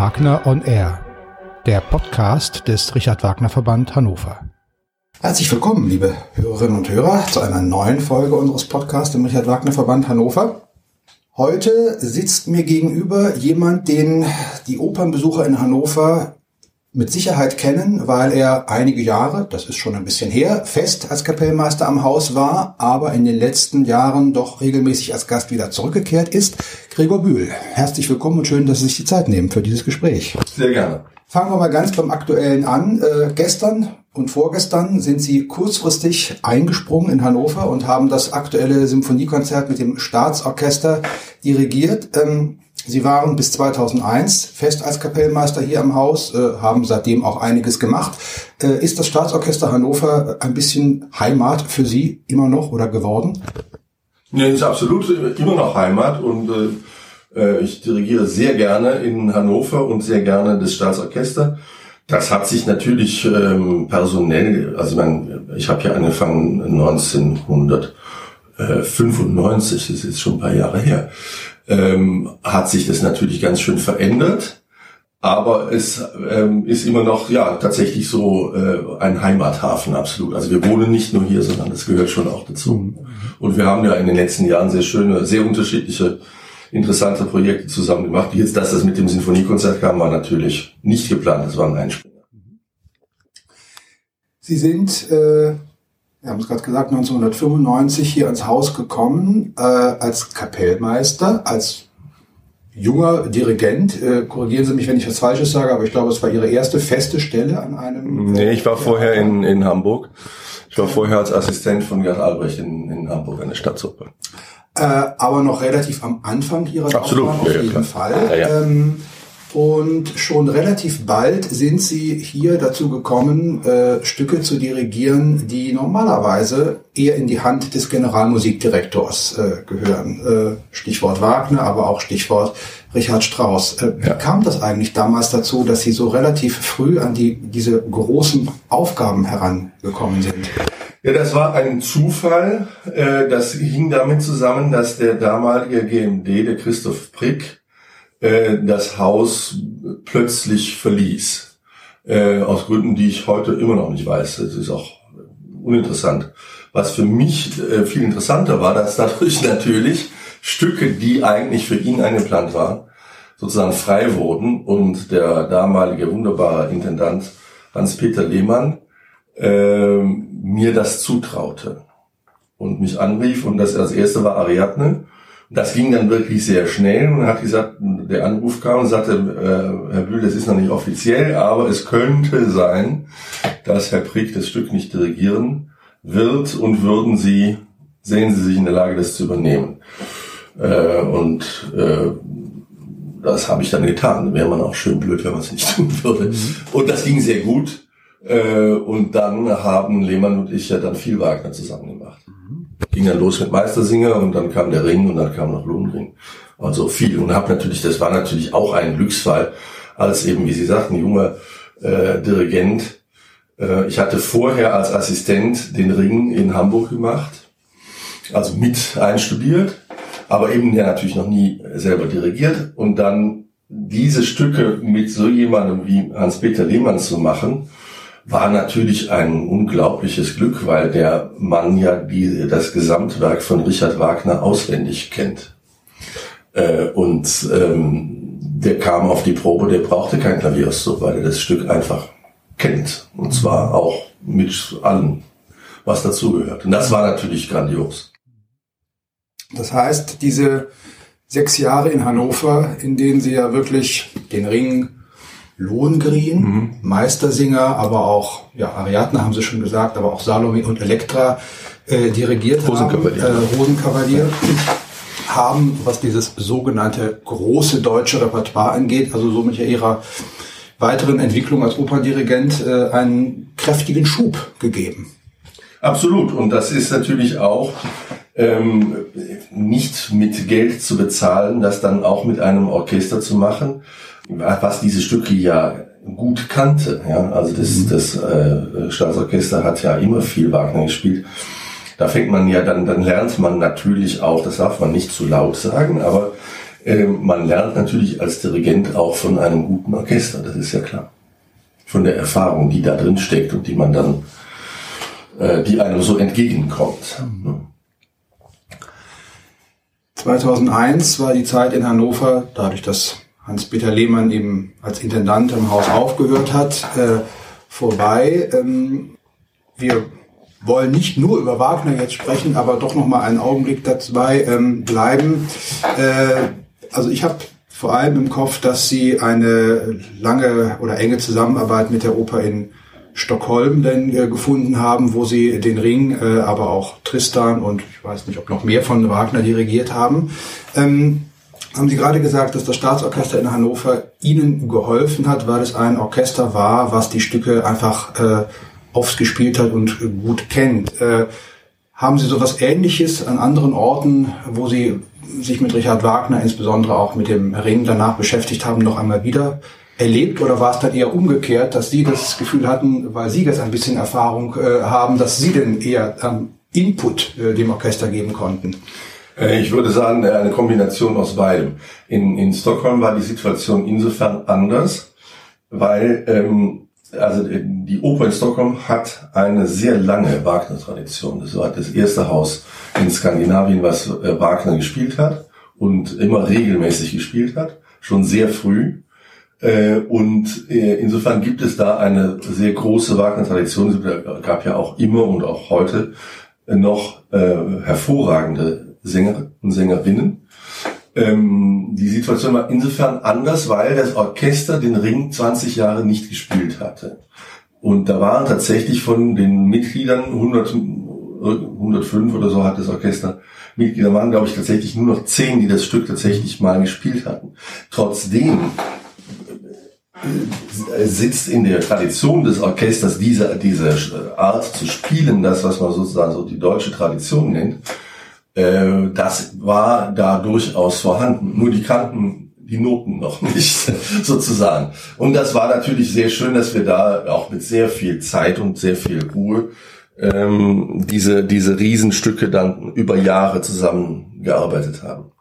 Wagner on Air, der Podcast des Richard Wagner Verband Hannover. Herzlich willkommen, liebe Hörerinnen und Hörer, zu einer neuen Folge unseres Podcasts im Richard Wagner Verband Hannover. Heute sitzt mir gegenüber jemand, den die Opernbesucher in Hannover mit Sicherheit kennen, weil er einige Jahre, das ist schon ein bisschen her, fest als Kapellmeister am Haus war, aber in den letzten Jahren doch regelmäßig als Gast wieder zurückgekehrt ist. Gregor Bühl, herzlich willkommen und schön, dass Sie sich die Zeit nehmen für dieses Gespräch. Sehr gerne. Fangen wir mal ganz beim Aktuellen an. Äh, gestern und vorgestern sind Sie kurzfristig eingesprungen in Hannover und haben das aktuelle Symphoniekonzert mit dem Staatsorchester dirigiert. Ähm, Sie waren bis 2001 fest als Kapellmeister hier im Haus, äh, haben seitdem auch einiges gemacht. Äh, ist das Staatsorchester Hannover ein bisschen Heimat für Sie immer noch oder geworden? Ja, ist absolut immer noch Heimat und äh, äh, ich dirigiere sehr gerne in Hannover und sehr gerne das Staatsorchester. Das hat sich natürlich ähm, personell, also mein, ich habe ja angefangen 1995, das ist schon ein paar Jahre her ähm, hat sich das natürlich ganz schön verändert. Aber es ähm, ist immer noch ja tatsächlich so äh, ein Heimathafen absolut. Also wir wohnen nicht nur hier, sondern das gehört schon auch dazu. Mhm. Und wir haben ja in den letzten Jahren sehr schöne, sehr unterschiedliche, interessante Projekte zusammen gemacht. Jetzt, dass das mit dem Sinfoniekonzert kam, war natürlich nicht geplant. Das war ein Einspringer. Sie sind äh wir haben es gerade gesagt, 1995 hier ans Haus gekommen äh, als Kapellmeister, als junger Dirigent. Äh, korrigieren Sie mich, wenn ich was Falsches sage, aber ich glaube, es war Ihre erste feste Stelle an einem. Nee, ich war vorher in, in Hamburg. Ich war vorher als Assistent von Gerd Albrecht in, in Hamburg an der Staatsoper. Äh, aber noch relativ am Anfang Ihrer Absolut, Laufbahn auf ja, jeden klar. Fall. Ja, ja. Ähm, und schon relativ bald sind sie hier dazu gekommen, äh, Stücke zu dirigieren, die normalerweise eher in die Hand des Generalmusikdirektors äh, gehören. Äh, Stichwort Wagner, aber auch Stichwort Richard Strauss. Äh, Ja. Wie kam das eigentlich damals dazu, dass Sie so relativ früh an die, diese großen Aufgaben herangekommen sind? Ja, das war ein Zufall. Äh, Das hing damit zusammen, dass der damalige GMD, der Christoph Prick, äh, das Haus plötzlich verließ. Äh, Aus Gründen, die ich heute immer noch nicht weiß. Das ist auch uninteressant. Was für mich äh, viel interessanter war, dass dadurch natürlich Stücke, die eigentlich für ihn eingeplant waren, sozusagen frei wurden und der damalige wunderbare Intendant Hans-Peter Lehmann äh, mir das zutraute und mich anrief und das als erste war Ariadne. Das ging dann wirklich sehr schnell und hat gesagt, der Anruf kam und sagte, äh, Herr Bühl, das ist noch nicht offiziell, aber es könnte sein, dass Herr Prick das Stück nicht dirigieren wird und würden Sie, sehen Sie sich in der Lage, das zu übernehmen. Äh, und äh, das habe ich dann getan. Wäre man auch schön blöd, wenn man es nicht tun würde. Und das ging sehr gut. Äh, und dann haben Lehmann und ich ja dann viel Wagner zusammen gemacht. Ging dann los mit Meistersinger und dann kam der Ring und dann kam noch Lohengrin. Also viel. Und hab natürlich, das war natürlich auch ein Glücksfall, als eben, wie Sie sagten, junger äh, Dirigent. Äh, ich hatte vorher als Assistent den Ring in Hamburg gemacht, also mit einstudiert, aber eben ja natürlich noch nie selber dirigiert. Und dann diese Stücke mit so jemandem wie Hans-Peter Lehmann zu machen, war natürlich ein unglaubliches Glück, weil der Mann ja die, das Gesamtwerk von Richard Wagner auswendig kennt. Äh, und ähm, der kam auf die Probe, der brauchte kein Klavierauszug, weil er das Stück einfach kennt. Und zwar auch mit allem, was dazugehört. Und das war natürlich grandios. Das heißt, diese sechs Jahre in Hannover, in denen Sie ja wirklich den Ring Lohengrin, Mhm. Meistersinger, aber auch, ja, Ariadne haben Sie schon gesagt, aber auch Salome und Elektra äh, dirigiert Rosenkavalier. haben, äh, Rosenkavalier, haben, was dieses sogenannte große deutsche Repertoire angeht, also somit ja ihrer weiteren Entwicklung als Operndirigent äh, einen kräftigen Schub gegeben. Absolut. Und das ist natürlich auch ähm, nicht mit Geld zu bezahlen, das dann auch mit einem Orchester zu machen, was diese Stücke ja gut kannte. Ja? Also das, das äh, Staatsorchester hat ja immer viel Wagner gespielt. Da fängt man ja dann, dann lernt man natürlich auch, das darf man nicht zu laut sagen, aber Äh, man lernt natürlich als Dirigent auch von einem guten Orchester, das ist ja klar. Von der Erfahrung, die da drin steckt und die man dann, äh, die einem so entgegenkommt. Mhm. 2001 war die Zeit in Hannover, dadurch, dass Hans-Peter Lehmann eben als Intendant im Haus aufgehört hat, äh, vorbei. Ähm, wir wollen nicht nur über Wagner jetzt sprechen, aber doch noch mal einen Augenblick dabei ähm, bleiben. Äh, also ich habe vor allem im Kopf, dass Sie eine lange oder enge Zusammenarbeit mit der Oper in Stockholm denn äh, gefunden haben, wo sie den Ring, äh, aber auch Tristan und ich weiß nicht, ob noch mehr von Wagner dirigiert haben. Ähm, haben Sie gerade gesagt, dass das Staatsorchester in Hannover Ihnen geholfen hat, weil es ein Orchester war, was die Stücke einfach äh, oft gespielt hat und gut kennt. Äh, haben Sie sowas Ähnliches an anderen Orten, wo Sie sich mit Richard Wagner, insbesondere auch mit dem Ring danach beschäftigt haben, noch einmal wieder erlebt oder war es dann eher umgekehrt, dass Sie das Gefühl hatten, weil Sie jetzt ein bisschen Erfahrung äh, haben, dass Sie denn eher ähm, Input äh, dem Orchester geben konnten? Äh, ich würde sagen, äh, eine Kombination aus beidem. In, in Stockholm war die Situation insofern anders, weil ähm, also äh, die Oper in Stockholm hat eine sehr lange Wagner-Tradition. Das war das erste Haus in Skandinavien, was Wagner gespielt hat und immer regelmäßig gespielt hat, schon sehr früh. Und insofern gibt es da eine sehr große Wagner-Tradition. Es gab ja auch immer und auch heute noch hervorragende Sänger und Sängerinnen. Ähm, die Situation war insofern anders, weil das Orchester den Ring 20 Jahre nicht gespielt hatte. Und da waren tatsächlich von den Mitgliedern 100, 105 oder so hat das Orchester Mitglieder waren, glaube ich, tatsächlich nur noch 10, die das Stück tatsächlich mal gespielt hatten. Trotzdem sitzt in der Tradition des Orchesters diese, diese Art zu spielen, das, was man sozusagen so die deutsche Tradition nennt, äh, das war da durchaus vorhanden. Nur die kannten die Noten noch nicht, sozusagen. Und das war natürlich sehr schön, dass wir da auch mit sehr viel Zeit und sehr viel Ruhe ähm, diese, diese Riesenstücke dann über Jahre zusammengearbeitet haben.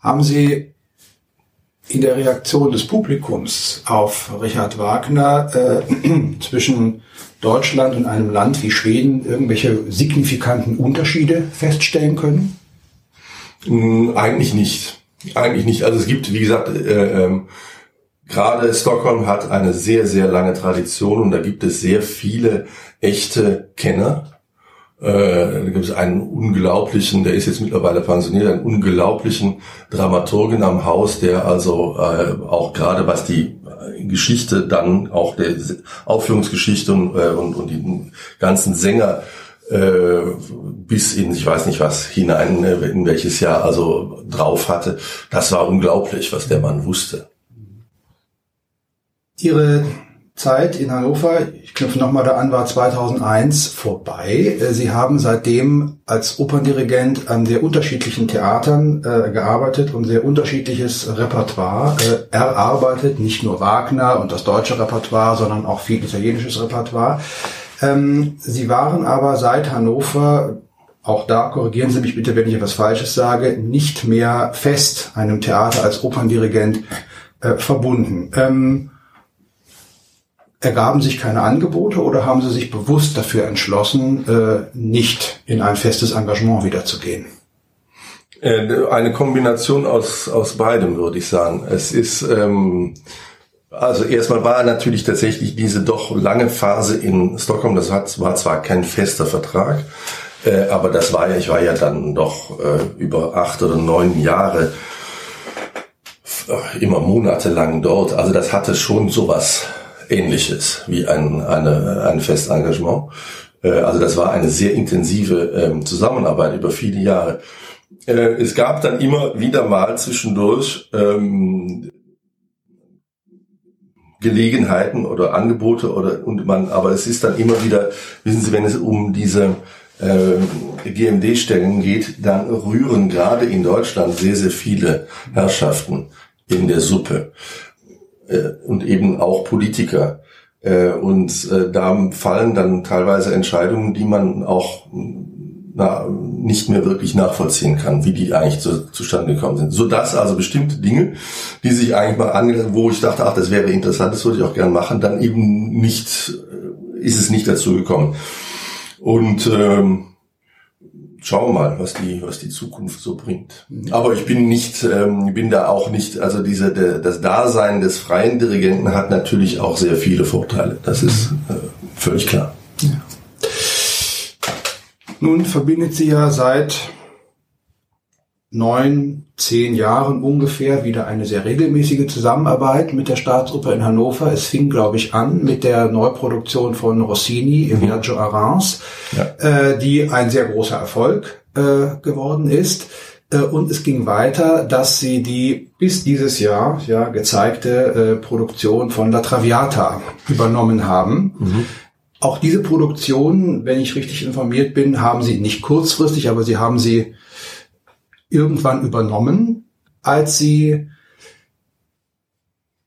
Haben Sie in der Reaktion des Publikums auf Richard Wagner äh, zwischen Deutschland und einem Land wie Schweden irgendwelche signifikanten Unterschiede feststellen können? Hm, eigentlich nicht. Eigentlich nicht. Also es gibt, wie gesagt, äh, ähm, gerade Stockholm hat eine sehr, sehr lange Tradition und da gibt es sehr viele echte Kenner da gibt es einen unglaublichen, der ist jetzt mittlerweile pensioniert, einen unglaublichen Dramaturgen am Haus, der also äh, auch gerade was die äh, Geschichte dann auch der Aufführungsgeschichte und, äh, und, und die ganzen Sänger äh, bis in ich weiß nicht was hinein, äh, in welches Jahr also drauf hatte. Das war unglaublich, was der Mann wusste. Ihre Zeit in Hannover, ich knüpfe nochmal da an, war 2001 vorbei. Äh, Sie haben seitdem als Operndirigent an sehr unterschiedlichen Theatern äh, gearbeitet und sehr unterschiedliches Repertoire äh, erarbeitet. Nicht nur Wagner und das deutsche Repertoire, sondern auch viel italienisches Repertoire. Ähm, Sie waren aber seit Hannover auch da korrigieren Sie mich bitte, wenn ich etwas Falsches sage, nicht mehr fest einem Theater als Operndirigent äh, verbunden. Ähm, ergaben sich keine Angebote oder haben Sie sich bewusst dafür entschlossen, äh, nicht in ein festes Engagement wiederzugehen? Äh, eine Kombination aus, aus beidem, würde ich sagen. Es ist, ähm, also erstmal war natürlich tatsächlich diese doch lange Phase in Stockholm, das hat, war zwar kein fester Vertrag, äh, aber das war ja, ich war ja dann doch äh, über acht oder neun Jahre immer monatelang dort. Also das hatte schon sowas ähnliches wie ein, eine, ein Festengagement. Äh, also das war eine sehr intensive ähm, Zusammenarbeit über viele Jahre. Äh, es gab dann immer wieder mal zwischendurch ähm, Gelegenheiten oder Angebote oder und man, aber es ist dann immer wieder, wissen Sie, wenn es um diese äh, GMD-Stellen geht, dann rühren gerade in Deutschland sehr, sehr viele Herrschaften in der Suppe äh, und eben auch Politiker. Äh, und äh, da fallen dann teilweise Entscheidungen, die man auch na, nicht mehr wirklich nachvollziehen kann, wie die eigentlich zu, zustande gekommen sind. Sodass also bestimmte Dinge, die sich eigentlich mal ange, wo ich dachte, ach, das wäre interessant, das würde ich auch gerne machen, dann eben nicht, äh, ist es nicht dazu gekommen. Und ähm, schauen wir mal, was die, was die Zukunft so bringt. Aber ich bin nicht, ähm, bin da auch nicht, also diese, der, das Dasein des freien Dirigenten hat natürlich auch sehr viele Vorteile. Das ist äh, völlig klar. Ja. Nun verbindet sie ja seit neun, zehn Jahren ungefähr wieder eine sehr regelmäßige Zusammenarbeit mit der Staatsoper in Hannover. Es fing, glaube ich, an mit der Neuproduktion von Rossini, Il mhm. Viaggio a Reims, ja. äh, die ein sehr großer Erfolg äh, geworden ist. Äh, und es ging weiter, dass sie die bis dieses Jahr ja gezeigte äh, Produktion von La Traviata übernommen haben. Mhm. Auch diese Produktion, wenn ich richtig informiert bin, haben sie nicht kurzfristig, aber sie haben sie irgendwann übernommen, als sie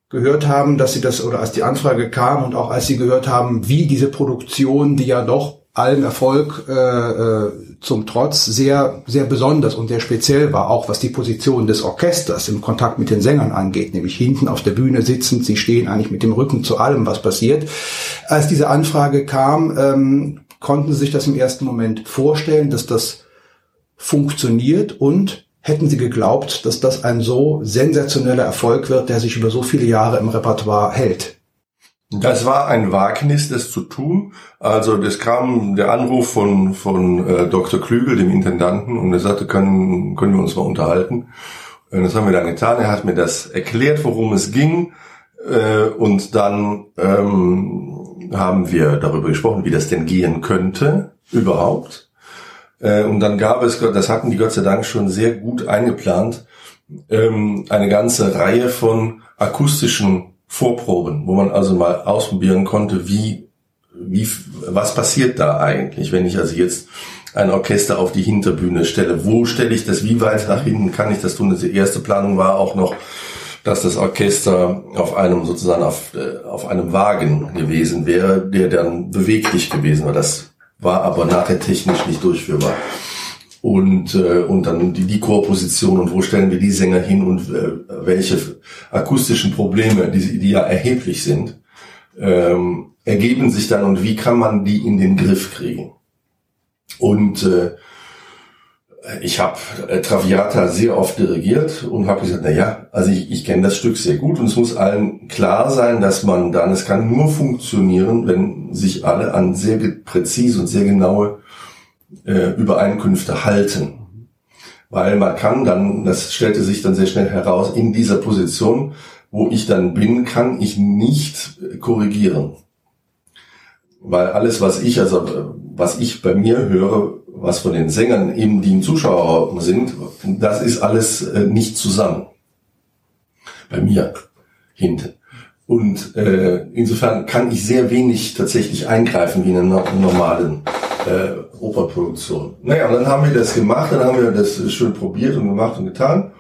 gehört haben, dass sie das oder als die Anfrage kam und auch als sie gehört haben, wie diese Produktion, die ja doch allen Erfolg äh, äh, zum Trotz sehr sehr besonders und sehr speziell war, auch was die Position des Orchesters im Kontakt mit den Sängern angeht, nämlich hinten auf der Bühne sitzend, sie stehen eigentlich mit dem Rücken zu allem, was passiert. Als diese Anfrage kam, ähm, konnten sie sich das im ersten Moment vorstellen, dass das funktioniert und hätten sie geglaubt, dass das ein so sensationeller Erfolg wird, der sich über so viele Jahre im Repertoire hält. Das war ein Wagnis, das zu tun. Also das kam der Anruf von, von äh, Dr. Klügel, dem Intendanten, und er sagte, können, können wir uns mal unterhalten. Und das haben wir dann getan. Er hat mir das erklärt, worum es ging. Äh, und dann ähm, haben wir darüber gesprochen, wie das denn gehen könnte, überhaupt. Äh, und dann gab es, das hatten die Gott sei Dank schon sehr gut eingeplant, ähm, eine ganze Reihe von akustischen Vorproben, wo man also mal ausprobieren konnte, wie, wie, was passiert da eigentlich, wenn ich also jetzt ein Orchester auf die Hinterbühne stelle. Wo stelle ich das? Wie weit nach hinten kann ich das tun? Die erste Planung war auch noch, dass das Orchester auf einem sozusagen auf, äh, auf einem Wagen gewesen wäre, der dann beweglich gewesen war. Das war aber nachher technisch nicht durchführbar. Und, äh, und dann die, die Chorposition und wo stellen wir die Sänger hin und äh, welche akustischen Probleme, die, die ja erheblich sind, ähm, ergeben sich dann und wie kann man die in den Griff kriegen. Und äh, ich habe äh, Traviata sehr oft dirigiert und habe gesagt, na ja, also ich, ich kenne das Stück sehr gut und es muss allen klar sein, dass man dann, es kann nur funktionieren, wenn sich alle an sehr präzise und sehr genaue äh, Übereinkünfte halten. Weil man kann dann, das stellte sich dann sehr schnell heraus, in dieser Position, wo ich dann bin, kann ich nicht korrigieren. Weil alles, was ich, also was ich bei mir höre, was von den Sängern eben die im Zuschauerraum sind, das ist alles äh, nicht zusammen. Bei mir hinten. Und äh, insofern kann ich sehr wenig tatsächlich eingreifen wie in einer normalen äh, Operproduktion. Naja, und dann haben wir das gemacht, dann haben wir das schön probiert und gemacht und getan.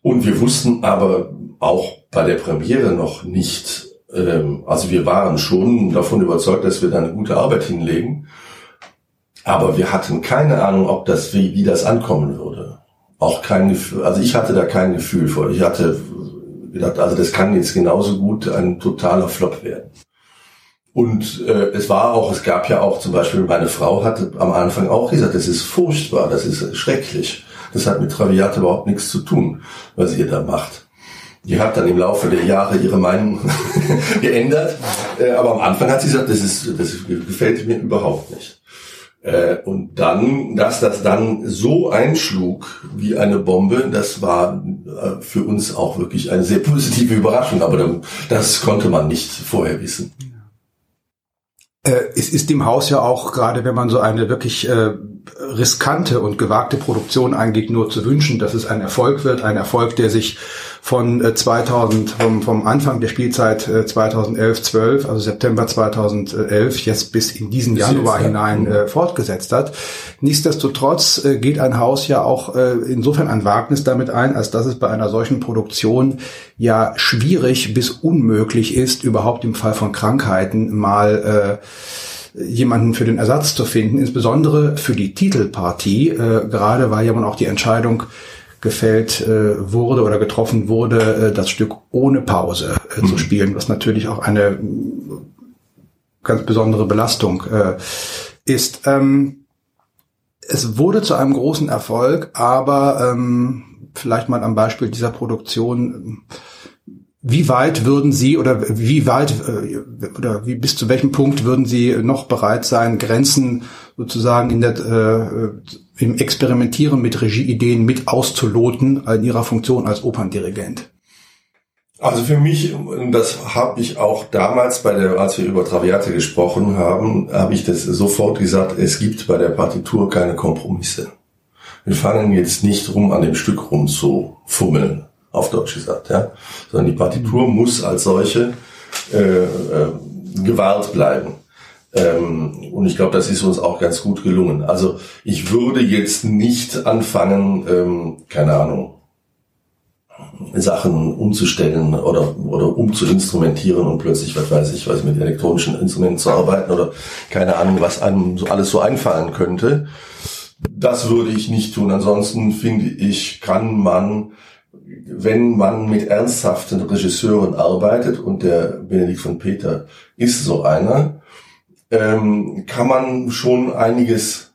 Und wir wussten aber auch bei der Premiere noch nicht, ähm, also wir waren schon davon überzeugt, dass wir da eine gute Arbeit hinlegen. Aber wir hatten keine Ahnung, ob das, wie, wie das ankommen würde. Auch kein Gefühl, also ich hatte da kein Gefühl vor. Ich hatte gedacht, also das kann jetzt genauso gut ein totaler Flop werden. Und äh, es war auch, es gab ja auch zum Beispiel, meine Frau hatte am Anfang auch gesagt, das ist furchtbar, das ist schrecklich. Das hat mit Traviata überhaupt nichts zu tun, was ihr da macht. Die hat dann im Laufe der Jahre ihre Meinung geändert, äh, aber am Anfang hat sie gesagt, das ist, das gefällt mir überhaupt nicht. Äh, und dann, dass das dann so einschlug wie eine Bombe, das war äh, für uns auch wirklich eine sehr positive Überraschung, aber das konnte man nicht vorher wissen. Äh, es ist dem Haus ja auch, gerade wenn man so eine wirklich äh, riskante und gewagte Produktion eingeht, nur zu wünschen, dass es ein Erfolg wird, ein Erfolg, der sich von 2000, äh, vom, vom Anfang der Spielzeit 2011, äh, 12, also September 2011, jetzt bis in diesen Januar hinein äh, fortgesetzt hat. Nichtsdestotrotz äh, geht ein Haus ja auch äh, insofern ein Wagnis damit ein, als dass es bei einer solchen Produktion ja schwierig bis unmöglich ist, überhaupt im Fall von Krankheiten mal äh, jemanden für den Ersatz zu finden, insbesondere für die Titelpartie, äh, gerade weil ja man auch die Entscheidung gefällt äh, wurde oder getroffen wurde, äh, das Stück ohne Pause äh, mhm. zu spielen, was natürlich auch eine ganz besondere Belastung äh, ist. Ähm, es wurde zu einem großen Erfolg, aber ähm, vielleicht mal am Beispiel dieser Produktion wie weit würden Sie oder wie weit äh, oder wie bis zu welchem Punkt würden Sie noch bereit sein, Grenzen sozusagen in der, äh, im Experimentieren mit Regieideen mit auszuloten in Ihrer Funktion als Operndirigent? Also für mich, das habe ich auch damals bei der, als wir über Traviate gesprochen haben, habe ich das sofort gesagt, es gibt bei der Partitur keine Kompromisse. Wir fangen jetzt nicht rum an dem Stück rum zu fummeln auf Deutsch gesagt, ja, sondern die Partitur mhm. muss als solche äh, äh, gewahrt bleiben. Ähm, und ich glaube, das ist uns auch ganz gut gelungen. Also ich würde jetzt nicht anfangen, ähm, keine Ahnung, Sachen umzustellen oder, oder umzuinstrumentieren und plötzlich, was weiß ich, was mit elektronischen Instrumenten zu arbeiten oder keine Ahnung, was einem so alles so einfallen könnte. Das würde ich nicht tun. Ansonsten finde ich, kann man wenn man mit ernsthaften Regisseuren arbeitet, und der Benedikt von Peter ist so einer, ähm, kann man schon einiges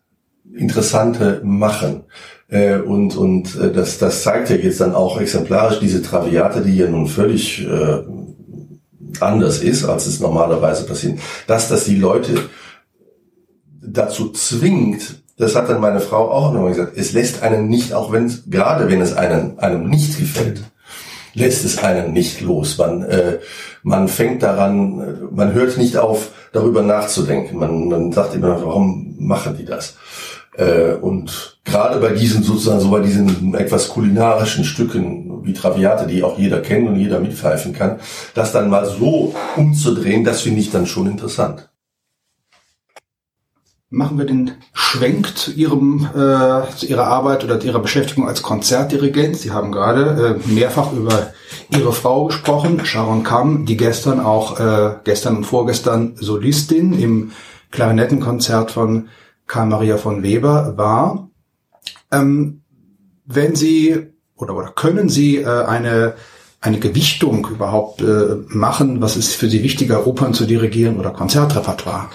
Interessante machen. Äh, und und äh, das, das zeigt ja jetzt dann auch exemplarisch diese Traviate, die ja nun völlig äh, anders ist, als es normalerweise passiert, dass das die Leute dazu zwingt, das hat dann meine Frau auch nochmal gesagt, es lässt einen nicht, auch wenn es, gerade wenn es einem, einem nicht gefällt, lässt es einen nicht los. Man, äh, man fängt daran, man hört nicht auf, darüber nachzudenken. Man, man sagt immer, warum machen die das? Äh, und gerade bei diesen sozusagen, so bei diesen etwas kulinarischen Stücken wie Traviate, die auch jeder kennt und jeder mitpfeifen kann, das dann mal so umzudrehen, das finde ich dann schon interessant machen wir den Schwenk zu Ihrem äh, zu Ihrer Arbeit oder Ihrer Beschäftigung als Konzertdirigent. Sie haben gerade äh, mehrfach über Ihre Frau gesprochen, Sharon Kamm, die gestern auch äh, gestern und vorgestern Solistin im Klarinettenkonzert von Karl Maria von Weber war. Ähm, wenn Sie oder, oder können Sie äh, eine eine Gewichtung überhaupt äh, machen? Was ist für Sie wichtiger, Opern zu dirigieren oder Konzertrepertoire?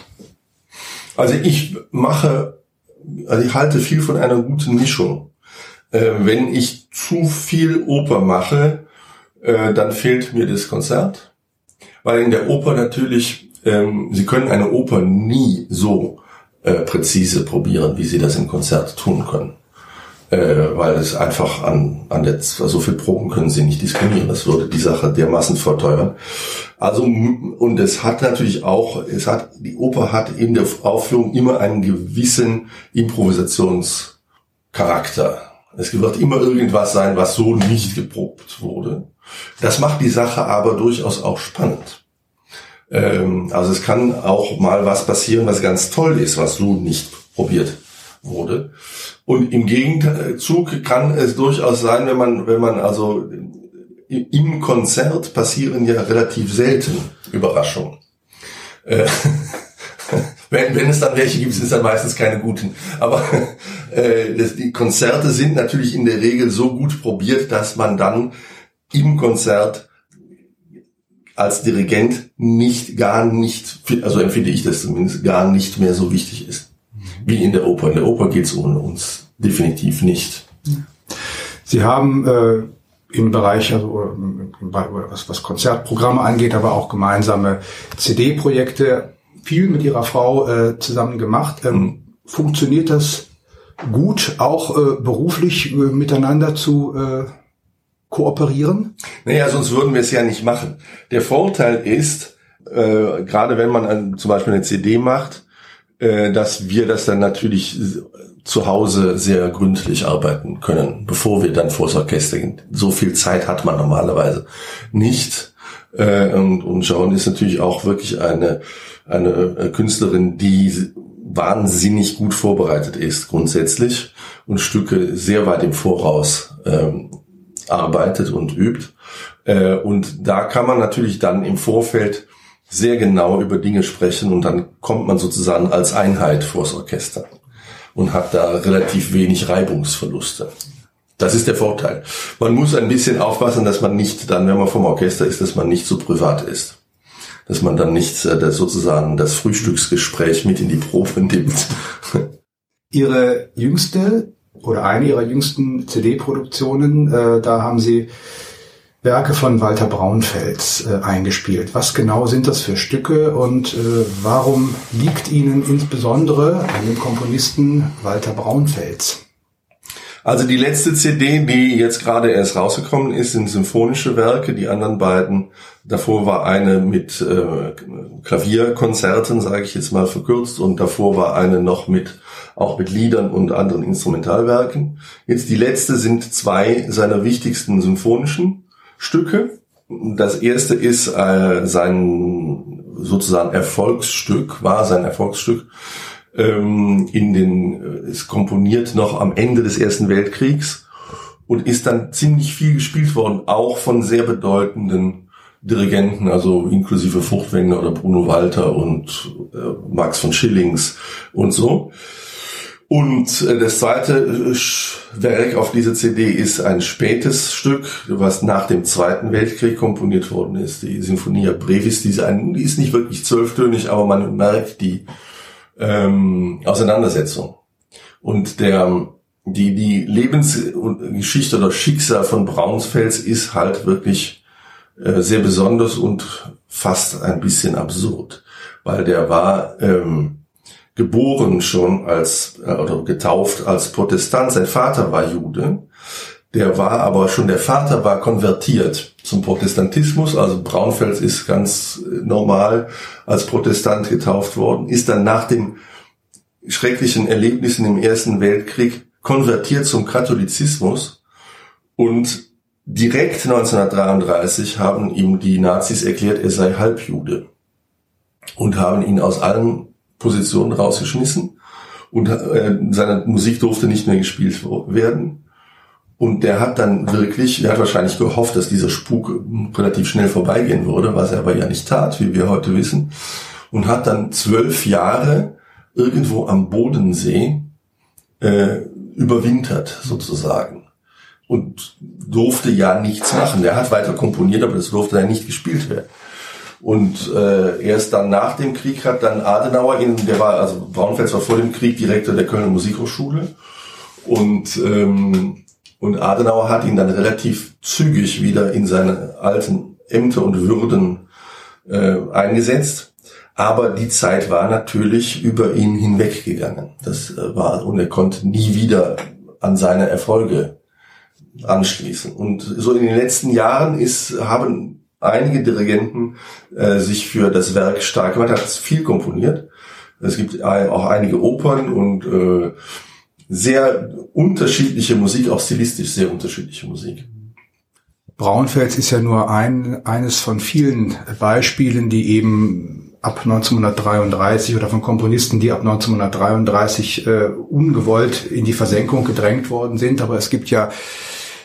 Also ich mache, also ich halte viel von einer guten Mischung. Äh, wenn ich zu viel Oper mache, äh, dann fehlt mir das Konzert. Weil in der Oper natürlich, ähm, Sie können eine Oper nie so äh, präzise probieren, wie Sie das im Konzert tun können äh, weil es einfach an, an der, so viel Proben können sie nicht diskriminieren. Das würde die Sache dermaßen verteuern. Also, und es hat natürlich auch, es hat, die Oper hat in der Aufführung immer einen gewissen Improvisationscharakter. Es wird immer irgendwas sein, was so nicht geprobt wurde. Das macht die Sache aber durchaus auch spannend. Ähm, also es kann auch mal was passieren, was ganz toll ist, was so nicht probiert wurde. Und im Gegenzug kann es durchaus sein, wenn man, wenn man also im Konzert passieren ja relativ selten Überraschungen. Äh, wenn, wenn es dann welche gibt, sind es dann meistens keine guten. Aber äh, das, die Konzerte sind natürlich in der Regel so gut probiert, dass man dann im Konzert als Dirigent nicht, gar nicht, also empfinde ich das zumindest, gar nicht mehr so wichtig ist wie in der Oper. In der Oper geht es ohne uns definitiv nicht. Sie haben äh, im Bereich, also was, was Konzertprogramme angeht, aber auch gemeinsame CD-Projekte viel mit Ihrer Frau äh, zusammen gemacht. Ähm, mhm. Funktioniert das gut, auch äh, beruflich äh, miteinander zu äh, kooperieren? Naja, sonst würden wir es ja nicht machen. Der Vorteil ist, äh, gerade wenn man an, zum Beispiel eine CD macht, äh, dass wir das dann natürlich zu Hause sehr gründlich arbeiten können, bevor wir dann vors Orchester gehen. So viel Zeit hat man normalerweise nicht. Äh, und, und Joan ist natürlich auch wirklich eine, eine äh, Künstlerin, die wahnsinnig gut vorbereitet ist grundsätzlich und Stücke sehr weit im Voraus ähm, arbeitet und übt. Äh, und da kann man natürlich dann im Vorfeld sehr genau über Dinge sprechen und dann kommt man sozusagen als Einheit vors Orchester und hat da relativ wenig Reibungsverluste. Das ist der Vorteil. Man muss ein bisschen aufpassen, dass man nicht dann, wenn man vom Orchester ist, dass man nicht so privat ist. Dass man dann nicht äh, das sozusagen das Frühstücksgespräch mit in die Probe nimmt. Ihre jüngste oder eine ihrer jüngsten CD-Produktionen, äh, da haben Sie Werke von Walter Braunfels äh, eingespielt. Was genau sind das für Stücke und äh, warum liegt Ihnen insbesondere an dem Komponisten Walter Braunfels? Also die letzte CD, die jetzt gerade erst rausgekommen ist, sind symphonische Werke. Die anderen beiden, davor war eine mit äh, Klavierkonzerten, sage ich jetzt mal verkürzt, und davor war eine noch mit auch mit Liedern und anderen Instrumentalwerken. Jetzt die letzte sind zwei seiner wichtigsten symphonischen Stücke. Das erste ist äh, sein sozusagen Erfolgsstück, war sein Erfolgsstück ähm, in den, äh, ist komponiert noch am Ende des Ersten Weltkriegs und ist dann ziemlich viel gespielt worden, auch von sehr bedeutenden Dirigenten, also inklusive Furtwängler oder Bruno Walter und äh, Max von Schillings und so. Und äh, das zweite äh, Werk auf dieser CD ist ein spätes Stück, was nach dem Zweiten Weltkrieg komponiert worden ist, die Sinfonia Brevis. Die ist, die ist nicht wirklich zwölftönig, aber man merkt die ähm, Auseinandersetzung. Und der, die, die Lebensgeschichte oder Schicksal von Braunsfels ist halt wirklich äh, sehr besonders und fast ein bisschen absurd, weil der war... Ähm, geboren schon als äh, oder getauft als Protestant. Sein Vater war Jude. Der war aber schon, der Vater war konvertiert zum Protestantismus. Also Braunfels ist ganz äh, normal als Protestant getauft worden, ist dann nach den schrecklichen Erlebnissen im Ersten Weltkrieg konvertiert zum Katholizismus und direkt 1933 haben ihm die Nazis erklärt, er sei Halbjude und haben ihn aus allen Positionen rausgeschmissen und äh, seine Musik durfte nicht mehr gespielt werden. Und der hat dann wirklich, er hat wahrscheinlich gehofft, dass dieser Spuk relativ schnell vorbeigehen würde, was er aber ja nicht tat, wie wir heute wissen. Und hat dann zwölf Jahre irgendwo am Bodensee äh, überwintert, sozusagen. Und durfte ja nichts machen. Der hat weiter komponiert, aber das durfte dann nicht gespielt werden. Und äh, erst dann nach dem Krieg hat dann Adenauer ihn, der war, also Braunfels war vor dem Krieg Direktor der Kölner Musikhochschule. Und, ähm, und Adenauer hat ihn dann relativ zügig wieder in seine alten Ämter und Würden äh, eingesetzt. Aber die Zeit war natürlich über ihn hinweggegangen. Das äh, war, und er konnte nie wieder an seine Erfolge anschließen. Und so in den letzten Jahren ist, haben einige Dirigenten äh, sich für das Werk stark gemacht, hat viel komponiert. Es gibt auch einige Opern und äh, sehr unterschiedliche Musik, auch stilistisch sehr unterschiedliche Musik. Braunfels ist ja nur ein, eines von vielen Beispielen, die eben ab 1933 oder von Komponisten, die ab 1933 äh, ungewollt in die Versenkung gedrängt worden sind. Aber es gibt ja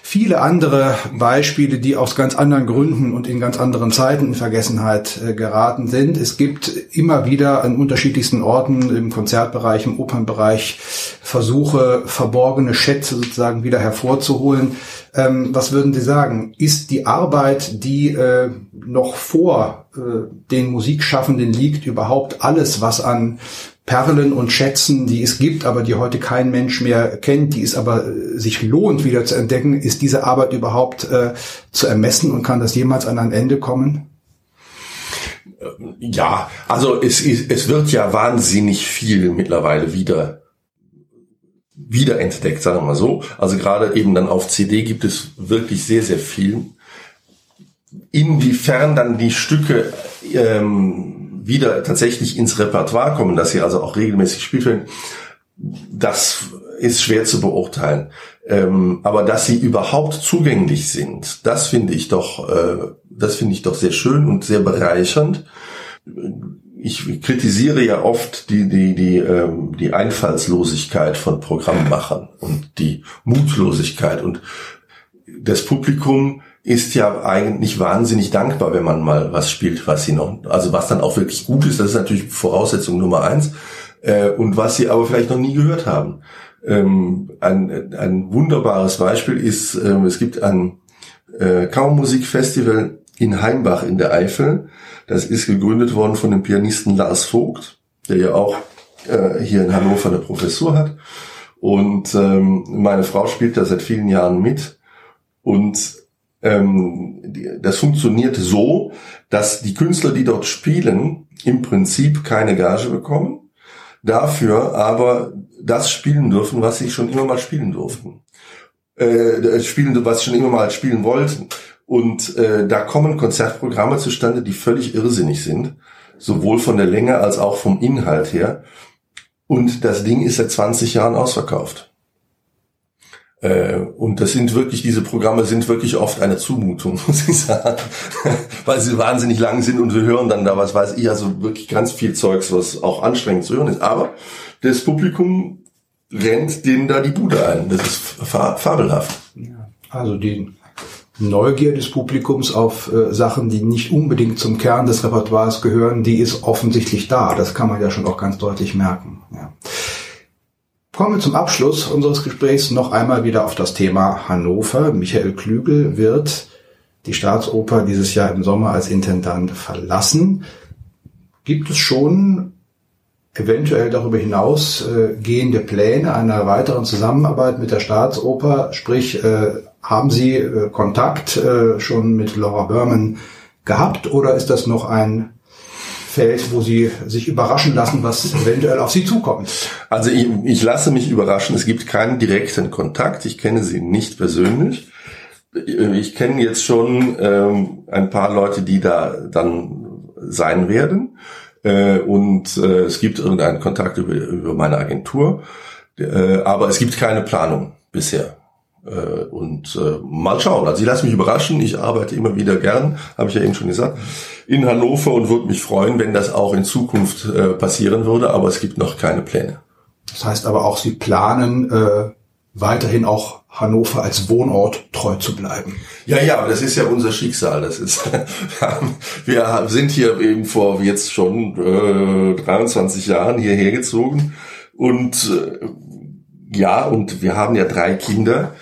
viele andere Beispiele, die aus ganz anderen Gründen und in ganz anderen Zeiten in Vergessenheit äh, geraten sind. Es gibt immer wieder an unterschiedlichsten Orten im Konzertbereich, im Opernbereich Versuche, verborgene Schätze sozusagen wieder hervorzuholen. Ähm, was würden Sie sagen? Ist die Arbeit, die äh, noch vor äh, den Musikschaffenden liegt, überhaupt alles, was an Perlen und Schätzen, die es gibt, aber die heute kein Mensch mehr kennt, die es aber äh, sich lohnt wieder zu entdecken, ist diese Arbeit überhaupt äh, zu ermessen und kann das jemals an ein Ende kommen? Ja, also es, es wird ja wahnsinnig viel mittlerweile wieder wiederentdeckt, sagen wir mal so. Also gerade eben dann auf CD gibt es wirklich sehr, sehr viel. Inwiefern dann die Stücke ähm, wieder tatsächlich ins Repertoire kommen, dass sie also auch regelmäßig gespielt werden, das ist schwer zu beurteilen. Ähm, aber dass sie überhaupt zugänglich sind, das finde ich doch, äh, das finde ich doch sehr schön und sehr bereichernd. Ich kritisiere ja oft die die die ähm, die Einfallslosigkeit von Programmmachern und die Mutlosigkeit und das Publikum ist ja eigentlich wahnsinnig dankbar, wenn man mal was spielt, was sie noch, also was dann auch wirklich gut ist. Das ist natürlich Voraussetzung Nummer eins. Äh, und was sie aber vielleicht noch nie gehört haben. Ähm, ein, ein wunderbares Beispiel ist, ähm, es gibt ein äh, Kammermusikfestival in Heimbach in der Eifel. Das ist gegründet worden von dem Pianisten Lars Vogt, der ja auch äh, hier in Hannover eine Professur hat. Und ähm, meine Frau spielt da seit vielen Jahren mit. Und das funktioniert so, dass die Künstler, die dort spielen, im Prinzip keine Gage bekommen, dafür aber das spielen dürfen, was sie schon immer mal spielen durften. Äh, spielen, was sie schon immer mal spielen wollten. Und äh, da kommen Konzertprogramme zustande, die völlig irrsinnig sind, sowohl von der Länge als auch vom Inhalt her. Und das Ding ist seit 20 Jahren ausverkauft. Äh, und das sind wirklich, diese Programme sind wirklich oft eine Zumutung, muss ich sagen, weil sie wahnsinnig lang sind und wir hören dann da, was weiß ich, also wirklich ganz viel Zeugs, was auch anstrengend zu hören ist. Aber das Publikum rennt denen da die Bude ein. Das ist fabelhaft. Also die Neugier des Publikums auf äh, Sachen, die nicht unbedingt zum Kern des Repertoires gehören, die ist offensichtlich da. Das kann man ja schon auch ganz deutlich merken. Ja. Kommen wir zum Abschluss unseres Gesprächs noch einmal wieder auf das Thema Hannover. Michael Klügel wird die Staatsoper dieses Jahr im Sommer als Intendant verlassen. Gibt es schon eventuell darüber hinaus äh, gehende Pläne einer weiteren Zusammenarbeit mit der Staatsoper? Sprich, äh, haben Sie äh, Kontakt äh, schon mit Laura Berman gehabt oder ist das noch ein Feld, wo Sie sich überraschen lassen, was eventuell auf Sie zukommt? Also ich, ich lasse mich überraschen. Es gibt keinen direkten Kontakt. Ich kenne Sie nicht persönlich. Ich kenne jetzt schon ähm, ein paar Leute, die da dann sein werden. Äh, und äh, es gibt irgendeinen Kontakt über, über meine Agentur. Äh, aber es gibt keine Planung bisher. Äh, und äh, mal schauen. Also ich lasse mich überraschen. Ich arbeite immer wieder gern, habe ich ja eben schon gesagt, in Hannover und würde mich freuen, wenn das auch in Zukunft äh, passieren würde. Aber es gibt noch keine Pläne. Das heißt aber auch, Sie planen äh, weiterhin auch Hannover als Wohnort treu zu bleiben. Ja, ja, das ist ja unser Schicksal. Das ist, wir sind hier eben vor jetzt schon äh, 23 Jahren hierher gezogen und äh, ja, und wir haben ja drei Kinder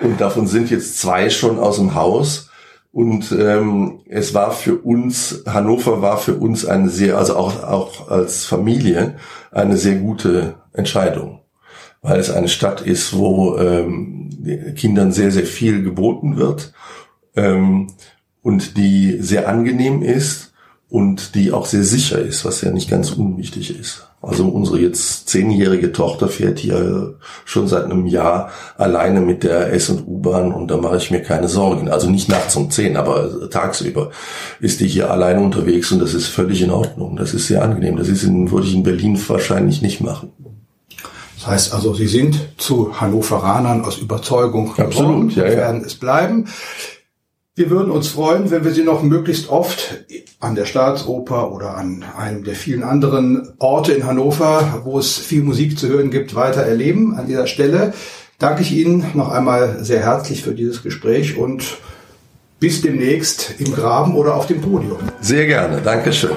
und davon sind jetzt zwei schon aus dem Haus. Und ähm, es war für uns, Hannover war für uns eine sehr, also auch, auch als Familie, eine sehr gute Entscheidung. Weil es eine Stadt ist, wo ähm, Kindern sehr, sehr viel geboten wird ähm, und die sehr angenehm ist und die auch sehr sicher ist, was ja nicht ganz unwichtig ist. Also unsere jetzt zehnjährige Tochter fährt hier schon seit einem Jahr alleine mit der S- und U-Bahn und da mache ich mir keine Sorgen. Also nicht nachts um zehn, aber tagsüber ist die hier alleine unterwegs und das ist völlig in Ordnung. Das ist sehr angenehm. Das ist in, würde ich in Berlin wahrscheinlich nicht machen. Das heißt also, Sie sind zu Hannoveranern aus Überzeugung Absolut, ja, ja. werden es bleiben. Wir würden uns freuen, wenn wir Sie noch möglichst oft an der Staatsoper oder an einem der vielen anderen Orte in Hannover, wo es viel Musik zu hören gibt, weiter erleben. An dieser Stelle danke ich Ihnen noch einmal sehr herzlich für dieses Gespräch und bis demnächst im Graben oder auf dem Podium. Sehr gerne. Dankeschön.